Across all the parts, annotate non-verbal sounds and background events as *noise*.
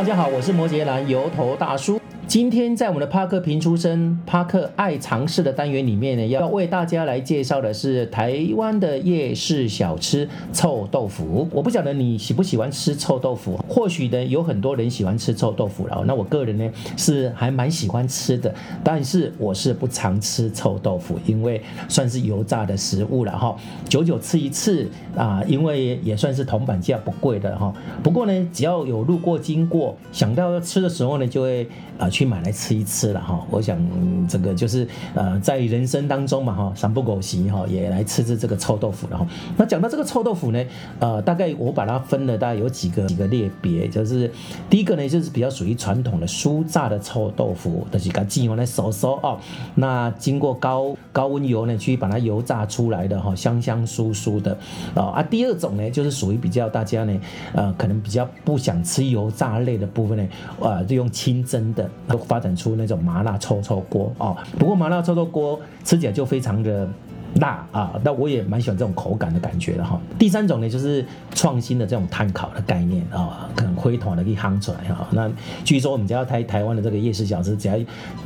大家好，我是摩羯男油头大叔。今天在我们的帕克评出身、帕克爱尝试的单元里面呢，要为大家来介绍的是台湾的夜市小吃臭豆腐。我不晓得你喜不喜欢吃臭豆腐，或许呢有很多人喜欢吃臭豆腐了。那我个人呢是还蛮喜欢吃的，但是我是不常吃臭豆腐，因为算是油炸的食物了哈。久久吃一次啊，因为也算是铜板价不贵的哈。不过呢，只要有路过经过，想到要吃的时候呢，就会啊去去买来吃一吃了哈，我想这个就是呃在人生当中嘛哈，三不狗席哈也来吃吃这个臭豆腐了哈。那讲到这个臭豆腐呢，呃大概我把它分了大概有几个几个类别，就是第一个呢就是比较属于传统的酥炸的臭豆腐，就是把鸡油来收收哦，那经过高高温油呢去把它油炸出来的哈，香香酥酥的啊啊。第二种呢就是属于比较大家呢呃可能比较不想吃油炸类的部分呢，呃就用清蒸的都发展。出那种麻辣臭臭锅哦，不过麻辣臭臭锅吃起来就非常的辣啊，那我也蛮喜欢这种口感的感觉的哈。第三种呢，就是创新的这种炭烤的概念啊，可能灰团的可以夯出来哈。那据说我们只要台台湾的这个夜市小吃，只要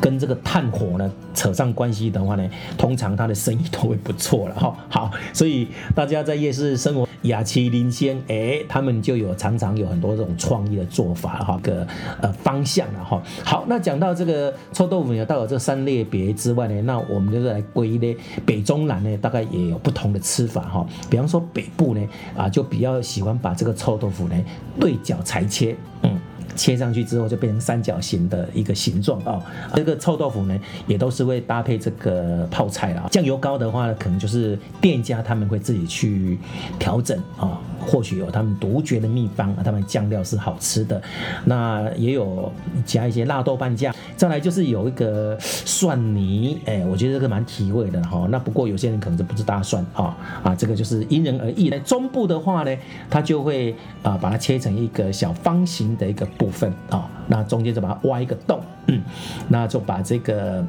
跟这个炭火呢扯上关系的话呢，通常它的生意都会不错了哈。好，所以大家在夜市生活。雅其林先，哎，他们就有常常有很多这种创意的做法哈，个呃方向了哈。好，那讲到这个臭豆腐呢，到了这三类别之外呢，那我们就是来归类北中南呢，大概也有不同的吃法哈。比方说北部呢，啊，就比较喜欢把这个臭豆腐呢对角裁切，嗯。切上去之后就变成三角形的一个形状啊，这个臭豆腐呢也都是会搭配这个泡菜啦。酱油膏的话呢，可能就是店家他们会自己去调整啊。或许有他们独绝的秘方，他们酱料是好吃的，那也有加一些辣豆瓣酱，再来就是有一个蒜泥，哎、我觉得这个蛮提味的哈。那不过有些人可能就不是大蒜啊啊，这个就是因人而异。在中部的话呢，它就会啊把它切成一个小方形的一个部分啊，那中间就把它挖一个洞，嗯，那就把这个。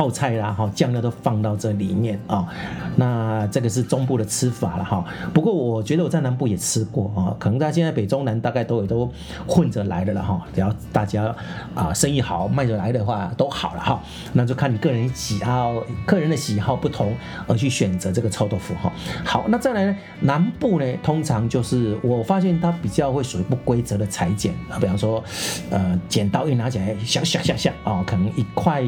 泡菜啦，哈，酱料都放到这里面啊。那这个是中部的吃法了哈。不过我觉得我在南部也吃过啊，可能大家现在北中南大概都也都混着来的了哈。只要大家啊生意好卖着来的话都好了哈。那就看你个人喜好，客人的喜好不同而去选择这个臭豆腐哈。好，那再来呢，南部呢，通常就是我发现它比较会属于不规则的裁剪啊，比方说呃剪刀一拿起来，响响响响啊，可能一块。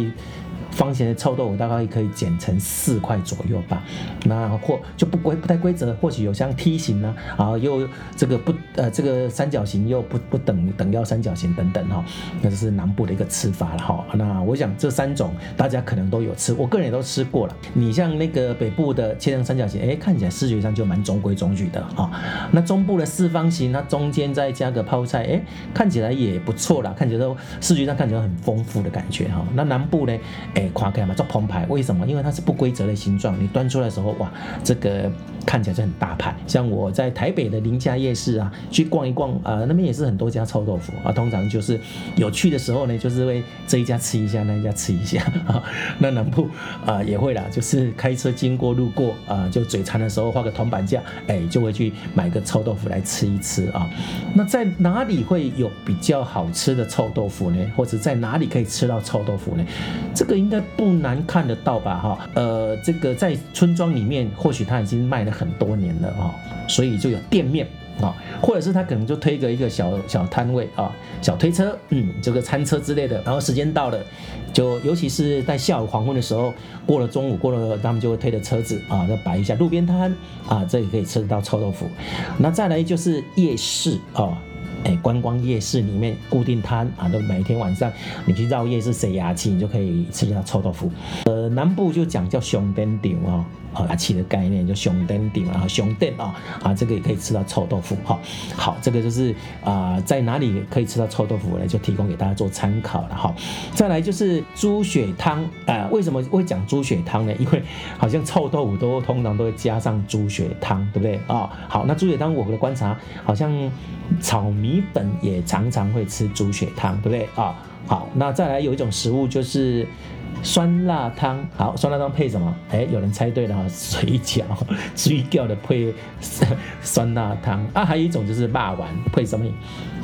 方形的臭豆腐大概可以剪成四块左右吧，那或就不规不太规则，或许有像梯形呢，啊又这个不呃这个三角形又不不等等腰三角形等等哈，那这是南部的一个吃法了哈。那我想这三种大家可能都有吃，我个人也都吃过了。你像那个北部的切成三角形，哎，看起来视觉上就蛮中规中矩的啊。那中部的四方形，它中间再加个泡菜，哎，看起来也不错啦，看起来都视觉上看起来很丰富的感觉哈。那南部呢，哎。夸开嘛，做澎湃，为什么？因为它是不规则的形状，你端出来的时候，哇，这个看起来就很大牌。像我在台北的林家夜市啊，去逛一逛啊、呃，那边也是很多家臭豆腐啊。通常就是有去的时候呢，就是会这一家吃一下，那一家吃一下啊。那南部啊、也会啦，就是开车经过路过啊、就嘴馋的时候画个铜板价，哎，就会去买个臭豆腐来吃一吃啊。那在哪里会有比较好吃的臭豆腐呢？或者在哪里可以吃到臭豆腐呢？这个应该。不难看得到吧，哈，呃，这个在村庄里面，或许他已经卖了很多年了啊，所以就有店面啊，或者是他可能就推个一个小小摊位啊，小推车，嗯，这个餐车之类的，然后时间到了，就尤其是在下午黄昏的时候，过了中午，过了他们就会推着车子啊，要摆一下路边摊啊，这里可以吃得到臭豆腐。那再来就是夜市啊。哎，观光夜市里面固定摊啊，都每天晚上你去绕夜市塞牙齿，你就可以吃到臭豆腐。呃，南部就讲叫熊灯顶哦。啊，牙齿的概念就熊灯顶，然后熊灯啊啊，这个也可以吃到臭豆腐哈。好，这个就是啊，在哪里可以吃到臭豆腐呢？就提供给大家做参考了哈。再来就是猪血汤啊，为什么会讲猪血汤呢？因为好像臭豆腐都通常都会加上猪血汤，对不对啊？好，那猪血汤我的观察，好像炒米粉也常常会吃猪血汤，对不对啊？好，那再来有一种食物就是酸辣汤，好，酸辣汤配什么？哎，有人猜对了哈，水饺，*laughs* 水饺的配酸辣汤啊，还有一种就是肉圆配什么？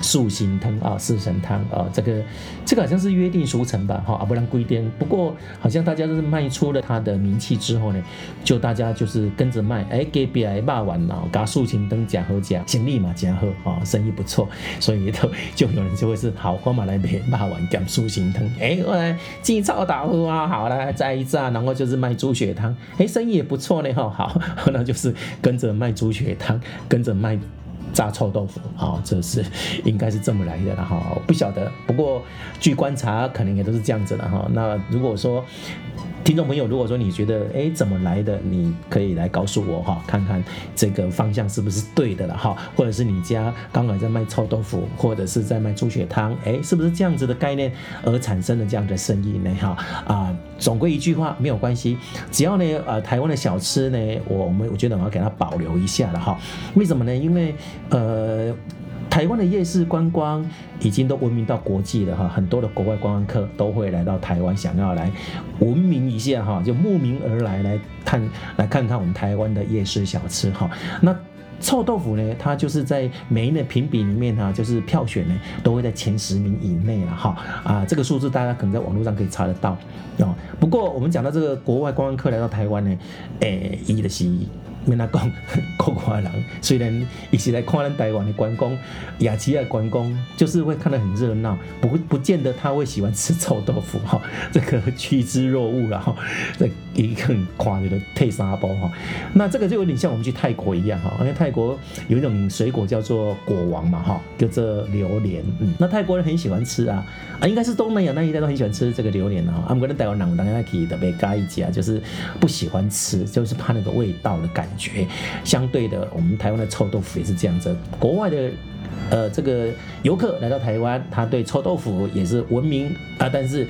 素心汤啊，四神汤啊，这个这个好像是约定俗成吧，哈，啊不然规定。不过好像大家都是卖出了它的名气之后呢，就大家就是跟着卖，哎，给别来骂完了，加素心灯加喝加，先立马加喝啊，生意不错，所以都 *laughs* 就有人就会是好，我买来买骂完加素心汤，哎，我来鸡炒打啊，好来再一炸，然后就是卖猪血汤，哎，生意也不错呢，哈，*laughs* 好，那就是跟着卖猪血汤，跟着卖。炸臭豆腐，好，这是应该是这么来的了哈，不晓得，不过据观察，可能也都是这样子的哈。那如果说，听众朋友，如果说你觉得哎怎么来的，你可以来告诉我哈，看看这个方向是不是对的了哈，或者是你家刚好在卖臭豆腐，或者是在卖猪血汤，哎，是不是这样子的概念而产生的这样的生意呢？哈啊，总归一句话，没有关系，只要呢呃台湾的小吃呢，我们我觉得我要给它保留一下了哈。为什么呢？因为呃。台湾的夜市观光已经都闻名到国际了哈，很多的国外观光客都会来到台湾，想要来闻名一下哈，就慕名而来来看，来看看我们台湾的夜市小吃哈。那臭豆腐呢，它就是在每一年评比里面哈，就是票选呢都会在前十名以内了哈啊，这个数字大家可能在网络上可以查得到哦。不过我们讲到这个国外观光客来到台湾呢，诶，一的是。跟他讲，国外人虽然一起来看咱台湾的观光，雅琪的观光就是会看得很热闹，不不见得他会喜欢吃臭豆腐哈，这个趋之若鹜了哈，这一个很夸张的退沙包哈，那这个就有点像我们去泰国一样哈，因为泰国有一种水果叫做果王嘛哈，叫做榴莲，嗯，那泰国人很喜欢吃啊，啊，应该是东南亚那一带都很喜欢吃这个榴莲哈，啊，我们跟台湾人当然可以特别介意啊，就是不喜欢吃，就是怕那个味道的感觉觉。相对的，我们台湾的臭豆腐也是这样子。国外的呃这个游客来到台湾，他对臭豆腐也是闻名啊，但是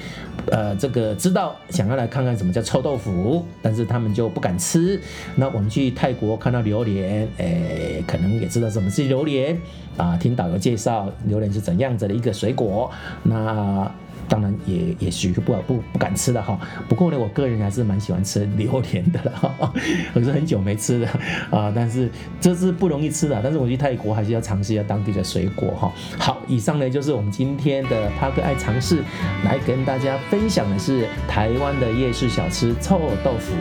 呃这个知道想要来看看什么叫臭豆腐，但是他们就不敢吃。那我们去泰国看到榴莲，诶，可能也知道什么是榴莲啊，听导游介绍榴莲是怎样子的一个水果，那。当然也也许不不不敢吃的哈，不过呢，我个人还是蛮喜欢吃榴莲的了，*laughs* 可是很久没吃了啊，但是这是不容易吃的，但是我去泰国还是要尝试一下当地的水果哈。好，以上呢就是我们今天的帕克爱尝试，来跟大家分享的是台湾的夜市小吃臭豆腐。